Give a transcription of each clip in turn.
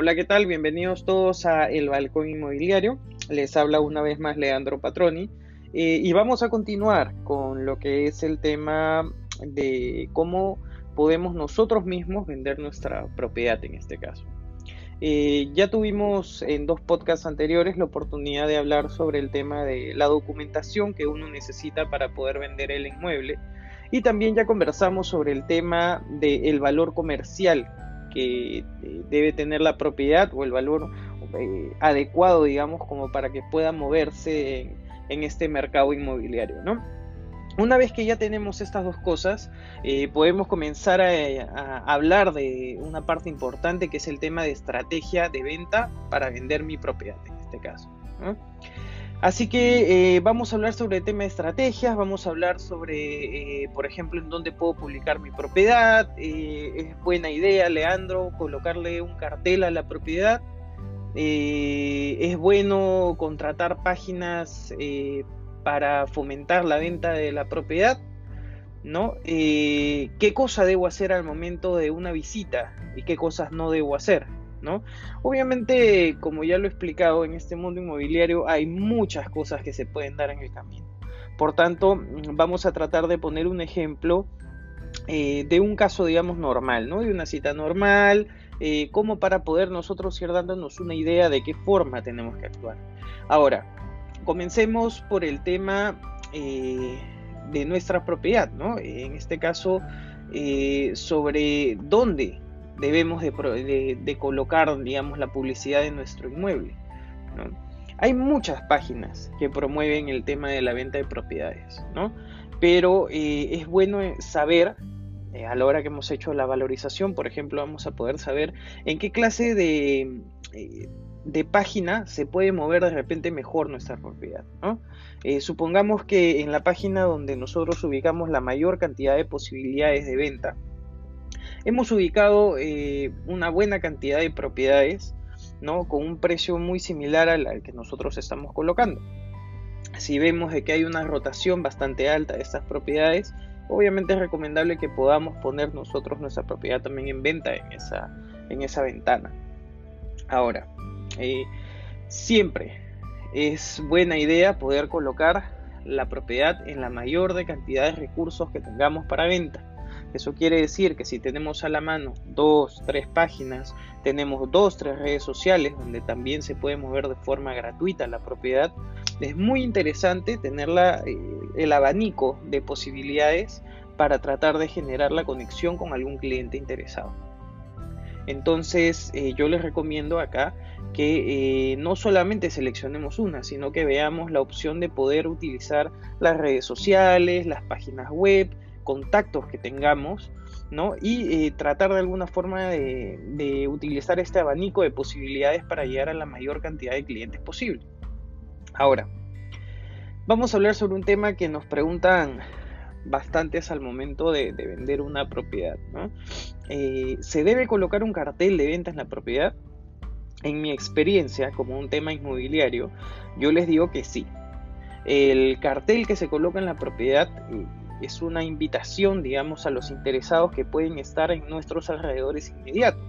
Hola, ¿qué tal? Bienvenidos todos a El Balcón Inmobiliario. Les habla una vez más Leandro Patroni eh, y vamos a continuar con lo que es el tema de cómo podemos nosotros mismos vender nuestra propiedad en este caso. Eh, ya tuvimos en dos podcasts anteriores la oportunidad de hablar sobre el tema de la documentación que uno necesita para poder vender el inmueble y también ya conversamos sobre el tema del valor comercial que eh, debe tener la propiedad o el valor eh, adecuado, digamos, como para que pueda moverse en, este mercado inmobiliario, ¿no? Una vez que ya tenemos estas dos cosas, eh, podemos comenzar a, hablar de una parte importante que es el tema de estrategia de venta para vender mi propiedad en este caso. Así que eh, vamos a hablar sobre el tema de estrategias, vamos a hablar sobre, eh, por ejemplo, en dónde puedo publicar mi propiedad. es buena idea, Leandro, colocarle un cartel a la propiedad. es bueno contratar páginas para fomentar la venta de la propiedad, ¿no? Eh, ¿Qué cosa debo hacer al momento de una visita y qué cosas no debo hacer? ¿No? Obviamente, como ya lo he explicado, en este mundo inmobiliario hay muchas cosas que se pueden dar en el camino. Por tanto, vamos a tratar de poner un ejemplo eh, de un caso, digamos, normal, ¿no? De una cita normal, eh, como para poder nosotros ir dándonos una idea de qué forma tenemos que actuar. Ahora, comencemos por el tema eh, de nuestra propiedad, ¿no? En este caso, sobre dónde debemos de, colocar, digamos, la publicidad de nuestro inmueble. Hay muchas páginas que promueven el tema de la venta de propiedades, ¿no? Pero eh, es bueno saber a la hora que hemos hecho la valorización, por ejemplo, vamos a poder saber en qué clase de, de página se puede mover de repente mejor nuestra propiedad. Eh, supongamos que en la página donde nosotros ubicamos la mayor cantidad de posibilidades de venta, hemos ubicado eh, una buena cantidad de propiedades ¿no? con un precio muy similar al, que nosotros estamos colocando. Si vemos de que hay una rotación bastante alta de estas propiedades, obviamente es recomendable que podamos poner nosotros nuestra propiedad también en venta en esa, en esa ventana. Ahora, eh, siempre es buena idea poder colocar la propiedad en la mayor de cantidad de recursos que tengamos para venta. Eso quiere decir que si tenemos a la mano dos, tres páginas, tenemos dos, tres redes sociales donde también se puede mover de forma gratuita la propiedad, es muy interesante tener eh, el abanico de posibilidades para tratar de generar la conexión con algún cliente interesado. Entonces eh, yo les recomiendo acá que eh, no solamente seleccionemos una, sino que veamos la opción de poder utilizar las redes sociales, las páginas web, contactos que tengamos, ¿no? Y eh, tratar de alguna forma de, utilizar este abanico de posibilidades para llegar a la mayor cantidad de clientes posible. Ahora, vamos a hablar sobre un tema que nos preguntan bastantes al momento de, vender una propiedad. Eh, ¿Se debe colocar un cartel de venta en la propiedad? En mi experiencia, como un tema inmobiliario, yo les digo que sí. El cartel que se coloca en la propiedad eh, es una invitación, digamos, a los interesados que pueden estar en nuestros alrededores inmediatos.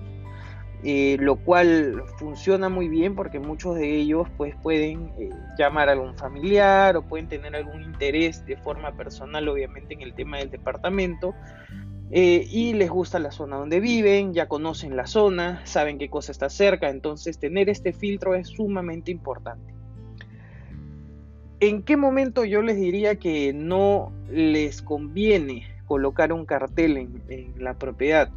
Eh, lo cual funciona muy bien porque muchos de ellos pues pueden eh, llamar a algún familiar o pueden tener algún interés de forma personal obviamente en el tema del departamento eh, y les gusta la zona donde viven, ya conocen la zona, saben qué cosa está cerca, entonces tener este filtro es sumamente importante. ¿En qué momento yo les diría que no les conviene colocar un cartel en la propiedad?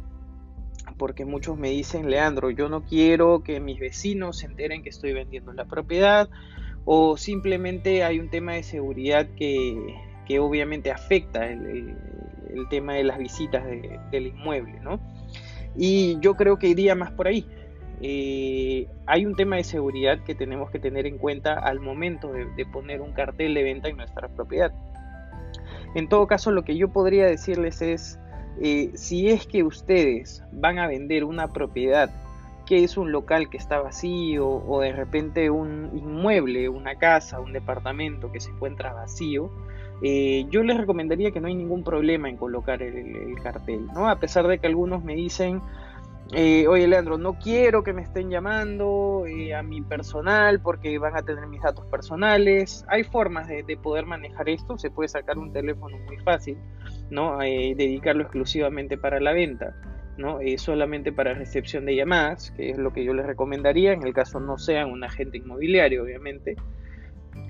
porque muchos me dicen, Leandro, yo no quiero que mis vecinos se enteren que estoy vendiendo la propiedad, o simplemente hay un tema de seguridad que, obviamente afecta el, tema de las visitas del inmueble, ¿no? Y yo creo que iría más por ahí. Eh, hay un tema de seguridad que tenemos que tener en cuenta al momento de poner un cartel de venta en nuestra propiedad. En todo caso, lo que yo podría decirles es, eh, si es que ustedes van a vender una propiedad que es un local que está vacío o de repente un inmueble, una casa, un departamento que se encuentra vacío, eh, yo les recomendaría que no hay ningún problema en colocar el, cartel, ¿no? A pesar de que algunos me dicen, eh, oye Leandro, no quiero que me estén llamando eh, a mi personal porque van a tener mis datos personales. Hay formas de, poder manejar esto, se puede sacar un teléfono muy fácil, ¿no? dedicarlo exclusivamente para la venta. ¿no? solamente para recepción de llamadas, que es lo que yo les recomendaría, en el caso no sean un agente inmobiliario, obviamente.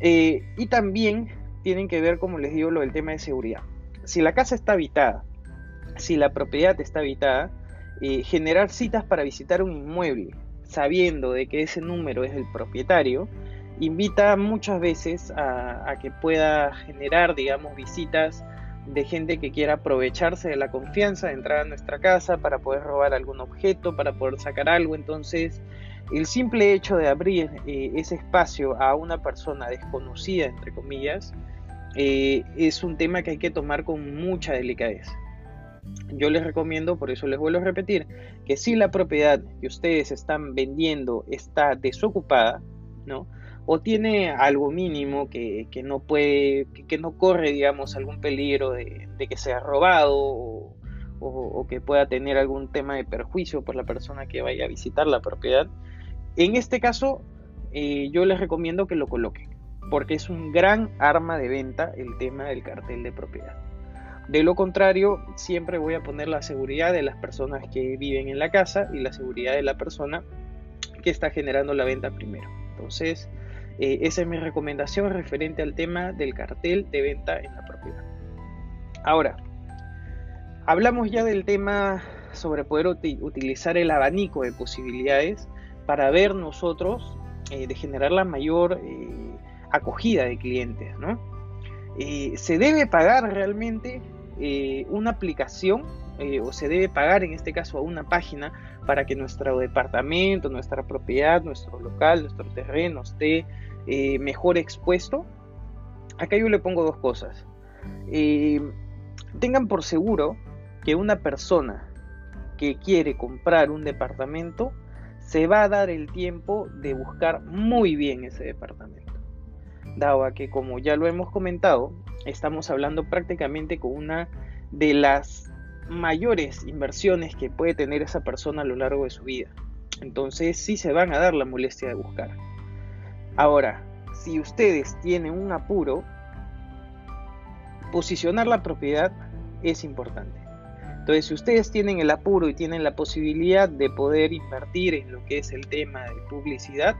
y también tienen que ver, como les digo, lo del tema de seguridad. Si la casa está habitada, si la propiedad está habitada, eh, generar citas para visitar un inmueble, sabiendo de que ese número es el propietario, invita muchas veces a, que pueda generar, digamos, visitas de gente que quiera aprovecharse de la confianza de entrar a nuestra casa para poder robar algún objeto, para poder sacar algo. Entonces, el simple hecho de abrir eh, ese espacio a una persona desconocida, entre comillas, eh, es un tema que hay que tomar con mucha delicadeza. Yo les recomiendo, por eso les vuelvo a repetir, que si la propiedad que ustedes están vendiendo está desocupada, ¿no? O tiene algo mínimo que, no puede, que, no corre, digamos, algún peligro de, que sea robado o, que pueda tener algún tema de perjuicio por la persona que vaya a visitar la propiedad. En este caso, eh, yo les recomiendo que lo coloquen porque es un gran arma de venta el tema del cartel de propiedad. De lo contrario, siempre voy a poner la seguridad de las personas que viven en la casa y la seguridad de la persona que está generando la venta primero. Entonces, eh, esa es mi recomendación referente al tema del cartel de venta en la propiedad. Ahora, hablamos ya del tema sobre poder utilizar el abanico de posibilidades para ver nosotros eh, de generar la mayor eh, acogida de clientes, ¿no? ¿Se debe pagar realmente eh, una aplicación eh, o se debe pagar en este caso a una página para que nuestro departamento, nuestra propiedad, nuestro local, nuestro terreno esté mejor expuesto? Acá yo le pongo dos cosas. tengan por seguro que una persona que quiere comprar un departamento se va a dar el tiempo de buscar muy bien ese departamento dado a que como ya lo hemos comentado, estamos hablando prácticamente con una de las mayores inversiones que puede tener esa persona a lo largo de su vida. Entonces sí se van a dar la molestia de buscar. Ahora, si ustedes tienen un apuro, posicionar la propiedad es importante. Entonces, si ustedes tienen el apuro y tienen la posibilidad de poder invertir en lo que es el tema de publicidad,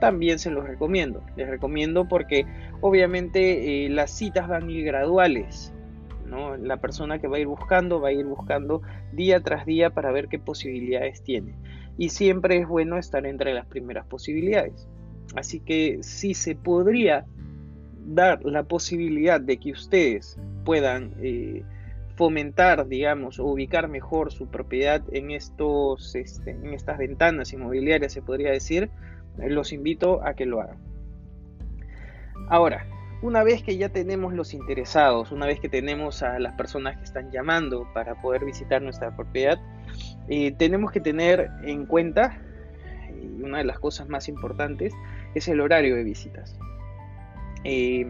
también se los recomiendo. Les recomiendo porque obviamente eh, las citas van a ir graduales. ¿no? La persona que va a ir buscando va a ir buscando día tras día para ver qué posibilidades tiene. Y siempre es bueno estar entre las primeras posibilidades. Así que si se podría dar la posibilidad de que ustedes puedan eh, fomentar, digamos, o ubicar mejor su propiedad en, estos, este, en estas ventanas inmobiliarias, se podría decir, los invito a que lo hagan. Ahora, una vez que ya tenemos los interesados, una vez que tenemos a las personas que están llamando para poder visitar nuestra propiedad, eh, tenemos que tener en cuenta, y una de las cosas más importantes, es el horario de visitas. Eh,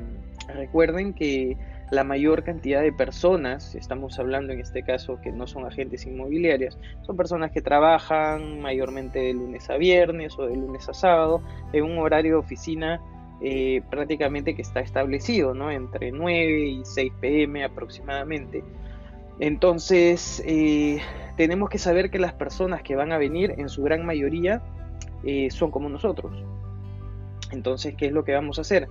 recuerden que la mayor cantidad de personas, estamos hablando en este caso que no son agentes inmobiliarios, son personas que trabajan mayormente de lunes a viernes o de lunes a sábado en un horario de oficina eh, prácticamente que está establecido, ¿no? Entre 9 y 6 pm aproximadamente. Entonces, eh, tenemos que saber que las personas que van a venir, en su gran mayoría, eh, son como nosotros. Entonces, ¿qué es lo que vamos a hacer?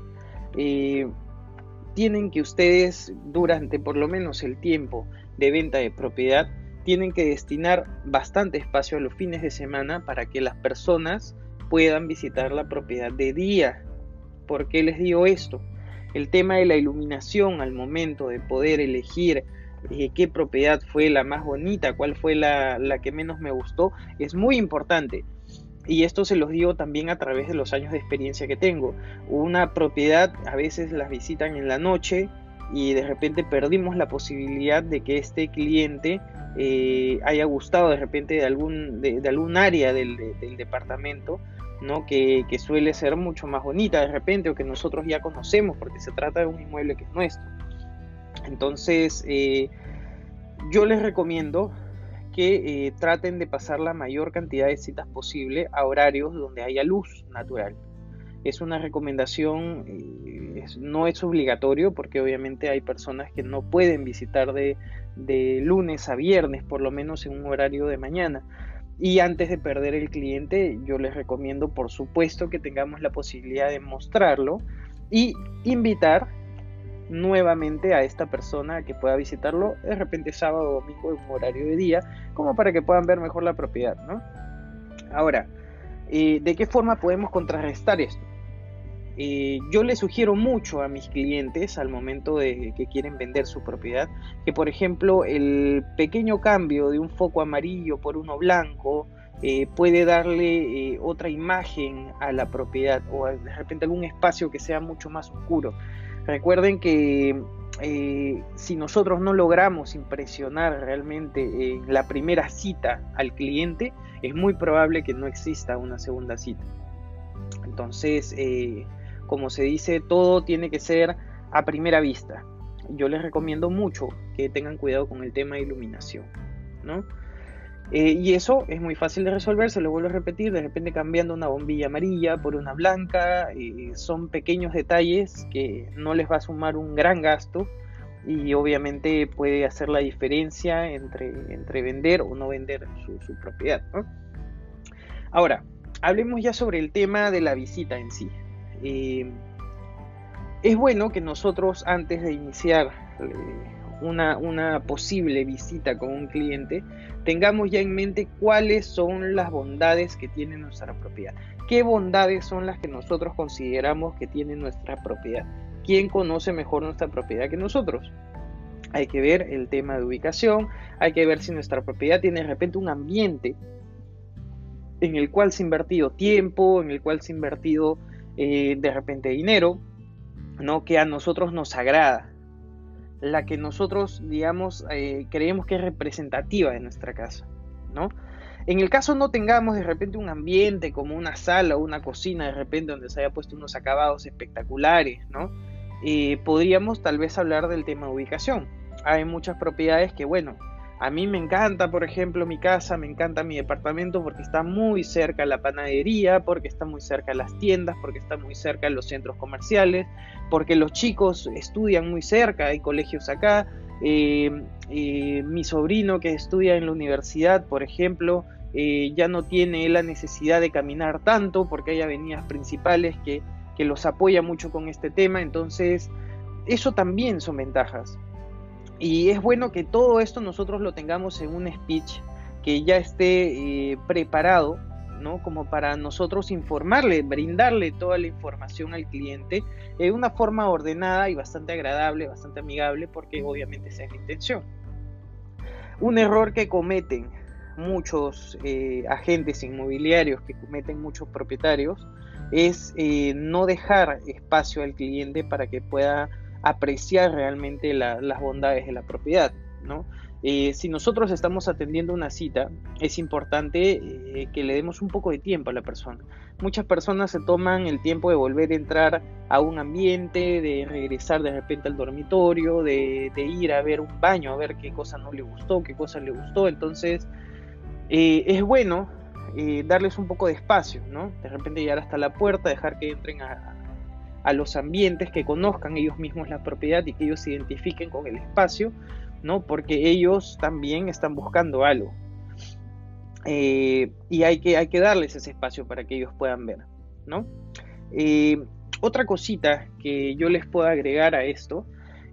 Tienen que ustedes, durante por lo menos el tiempo de venta de propiedad, tienen que destinar bastante espacio a los fines de semana para que las personas puedan visitar la propiedad de día. ¿Por qué les digo esto? El tema de la iluminación al momento de poder elegir eh, qué propiedad fue la más bonita, cuál fue la, la que menos me gustó, es muy importante. Y esto se los digo también a través de los años de experiencia que tengo. Una propiedad a veces las visitan en la noche y de repente perdimos la posibilidad de que este cliente eh, haya gustado de repente de algún, de, algún área del, departamento, ¿no? Que, suele ser mucho más bonita de repente o que nosotros ya conocemos porque se trata de un inmueble que es nuestro. Entonces, eh, yo les recomiendo que eh, traten de pasar la mayor cantidad de citas posible a horarios donde haya luz natural. Es una recomendación, eh, no es obligatorio porque obviamente hay personas que no pueden visitar de, de lunes a viernes, por lo menos en un horario de mañana. Y antes de perder el cliente, yo les recomiendo por supuesto que tengamos la posibilidad de mostrarlo y invitar nuevamente a esta persona que pueda visitarlo de repente sábado o domingo en un horario de día, como para que puedan ver mejor la propiedad. ¿no? Ahora, eh, ¿de qué forma podemos contrarrestar esto? Eh, yo le sugiero mucho a mis clientes al momento de que quieren vender su propiedad que por ejemplo el pequeño cambio de un foco amarillo por uno blanco eh, puede darle otra imagen a la propiedad o de repente algún espacio que sea mucho más oscuro Recuerden que eh, si nosotros no logramos impresionar realmente en la primera cita al cliente, es muy probable que no exista una segunda cita. Entonces, eh, como se dice, todo tiene que ser a primera vista. Yo les recomiendo mucho que tengan cuidado con el tema de iluminación, ¿no? Eh, y eso es muy fácil de resolver, se lo vuelvo a repetir, de repente cambiando una bombilla amarilla por una blanca, eh, son pequeños detalles que no les va a sumar un gran gasto y obviamente puede hacer la diferencia entre, entre vender o no vender su, propiedad. Ahora, hablemos ya sobre el tema de la visita en sí. Eh, es bueno que nosotros antes de iniciar una, posible visita con un cliente, tengamos ya en mente cuáles son las bondades que tiene nuestra propiedad. ¿Qué bondades son las que nosotros consideramos que tiene nuestra propiedad? ¿Quién conoce mejor nuestra propiedad que nosotros? Hay que ver el tema de ubicación, hay que ver si nuestra propiedad tiene de repente un ambiente en el cual se ha invertido tiempo, en el cual se ha invertido eh, de repente dinero, ¿no? que a nosotros nos agrada la que nosotros, digamos, eh, creemos que es representativa de nuestra casa, ¿no? En el caso no tengamos de repente un ambiente como una sala o una cocina de repente donde se haya puesto unos acabados espectaculares, ¿no? Eh, podríamos tal vez hablar del tema de ubicación. Hay muchas propiedades que, bueno, a mí me encanta, por ejemplo, mi casa, me encanta mi departamento porque está muy cerca la panadería, porque está muy cerca las tiendas, porque está muy cerca los centros comerciales, porque los chicos estudian muy cerca, hay colegios acá. Eh, eh, mi sobrino que estudia en la universidad, por ejemplo, eh, ya no tiene la necesidad de caminar tanto porque hay avenidas principales que, que los apoya mucho con este tema. Entonces, eso también son ventajas. Y es bueno que todo esto nosotros lo tengamos en un speech que ya esté eh, preparado, ¿no? Como para nosotros informarle, brindarle toda la información al cliente de una forma ordenada y bastante agradable, bastante amigable, porque obviamente esa es la intención. Un error que cometen muchos eh, agentes inmobiliarios, que cometen muchos propietarios, es eh, no dejar espacio al cliente para que pueda apreciar realmente las bondades de la propiedad, ¿no? Eh, si nosotros estamos atendiendo una cita, es importante eh, que le demos un poco de tiempo a la persona. Muchas personas se toman el tiempo de volver a entrar a un ambiente, de regresar de repente al dormitorio, de, ir a ver un baño, a ver qué cosa no le gustó, qué cosa le gustó. Entonces, eh, es bueno darles un poco de espacio, ¿no? De repente llegar hasta la puerta, dejar que entren a, a los ambientes, que conozcan ellos mismos la propiedad y que ellos se identifiquen con el espacio, ¿no? Porque ellos también están buscando algo. Eh, y hay que, hay que darles ese espacio para que ellos puedan ver, ¿no? Eh, otra cosita que yo les puedo agregar a esto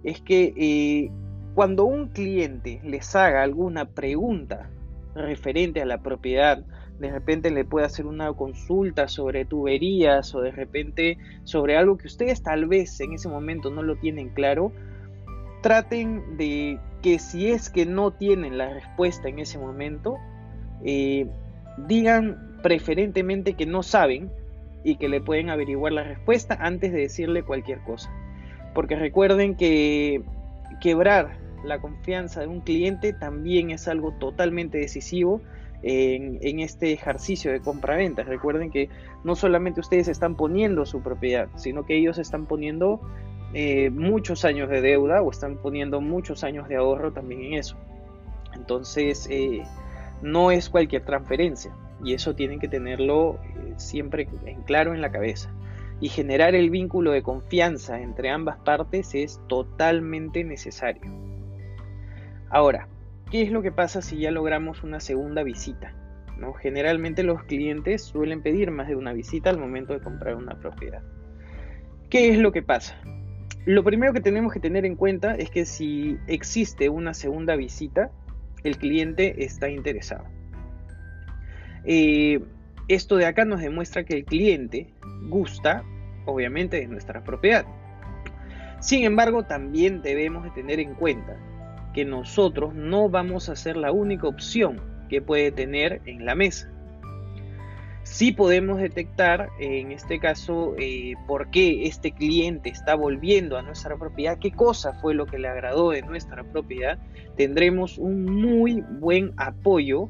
es que eh, cuando un cliente les haga alguna pregunta referente a la propiedad, de repente le puede hacer una consulta sobre tuberías o de repente sobre algo que ustedes tal vez en ese momento no lo tienen claro, traten de que si es que no tienen la respuesta en ese momento, eh, digan preferentemente que no saben y que le pueden averiguar la respuesta antes de decirle cualquier cosa. Porque recuerden que quebrar la confianza de un cliente también es algo totalmente decisivo en, este ejercicio de compra-venta. Recuerden que no solamente ustedes están poniendo su propiedad, sino que ellos están poniendo eh, muchos años de deuda o están poniendo muchos años de ahorro también en eso. Entonces, eh, no es cualquier transferencia y eso tienen que tenerlo eh, siempre en claro en la cabeza. Y generar el vínculo de confianza entre ambas partes es totalmente necesario. Ahora, ¿qué es lo que pasa si ya logramos una segunda visita? ¿No? Generalmente los clientes suelen pedir más de una visita al momento de comprar una propiedad. ¿Qué es lo que pasa? Lo primero que tenemos que tener en cuenta es que si existe una segunda visita, el cliente está interesado. Eh, esto de acá nos demuestra que el cliente gusta, obviamente, de nuestra propiedad. Sin embargo, también debemos de tener en cuenta que nosotros no vamos a ser la única opción que puede tener en la mesa. Sí podemos detectar, en este caso, eh, por qué este cliente está volviendo a nuestra propiedad, qué cosa fue lo que le agradó de nuestra propiedad. Tendremos un muy buen apoyo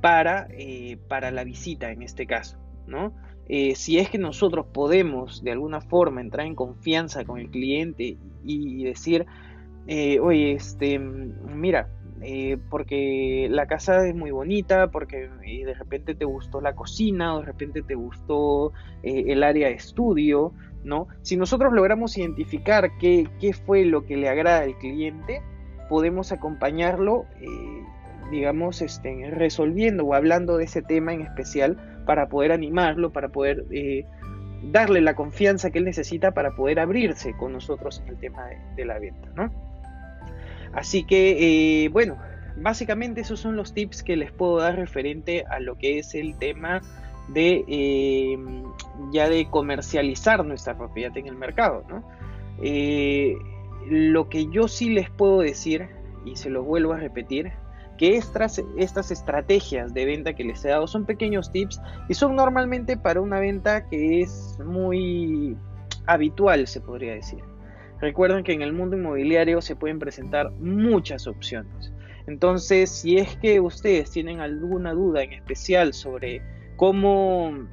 para, eh, para la visita en este caso, ¿no? Eh, si es que nosotros podemos de alguna forma entrar en confianza con el cliente y decir, eh, oye, este, mira, porque la casa es muy bonita, porque de repente te gustó la cocina, o de repente te gustó el área de estudio, ¿no? Si nosotros logramos identificar qué, qué, fue lo que le agrada al cliente, podemos acompañarlo digamos, este, resolviendo o hablando de ese tema en especial para poder animarlo, para poder eh, darle la confianza que él necesita para poder abrirse con nosotros en el tema de, la venta, ¿no? Así que, eh, bueno, básicamente esos son los tips que les puedo dar referente a lo que es el tema de eh, ya de comercializar nuestra propiedad en el mercado, ¿no? lo que yo sí les puedo decir, y se lo vuelvo a repetir, que estas estrategias de venta que les he dado son pequeños tips y son normalmente para una venta que es muy habitual, se podría decir. Recuerden que en el mundo inmobiliario se pueden presentar muchas opciones. Entonces, si es que ustedes tienen alguna duda en especial sobre cómo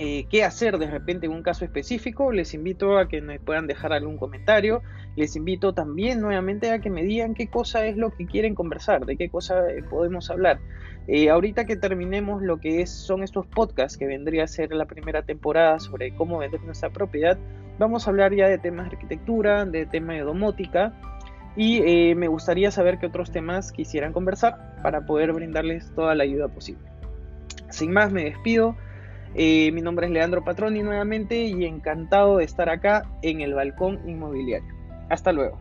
eh, qué hacer de repente en un caso específico, les invito a que me puedan dejar algún comentario. Les invito también nuevamente a que me digan qué cosa es lo que quieren conversar, de qué cosa eh, podemos hablar. Eh, ahorita que terminemos lo que son estos podcasts, que vendría a ser la primera temporada sobre cómo vender nuestra propiedad, vamos a hablar ya de temas de arquitectura, de temas de domótica y me gustaría saber qué otros temas quisieran conversar para poder brindarles toda la ayuda posible. Sin más, me despido. Eh, mi nombre es Leandro Patroni nuevamente y encantado de estar acá en el Balcón Inmobiliario. Hasta luego.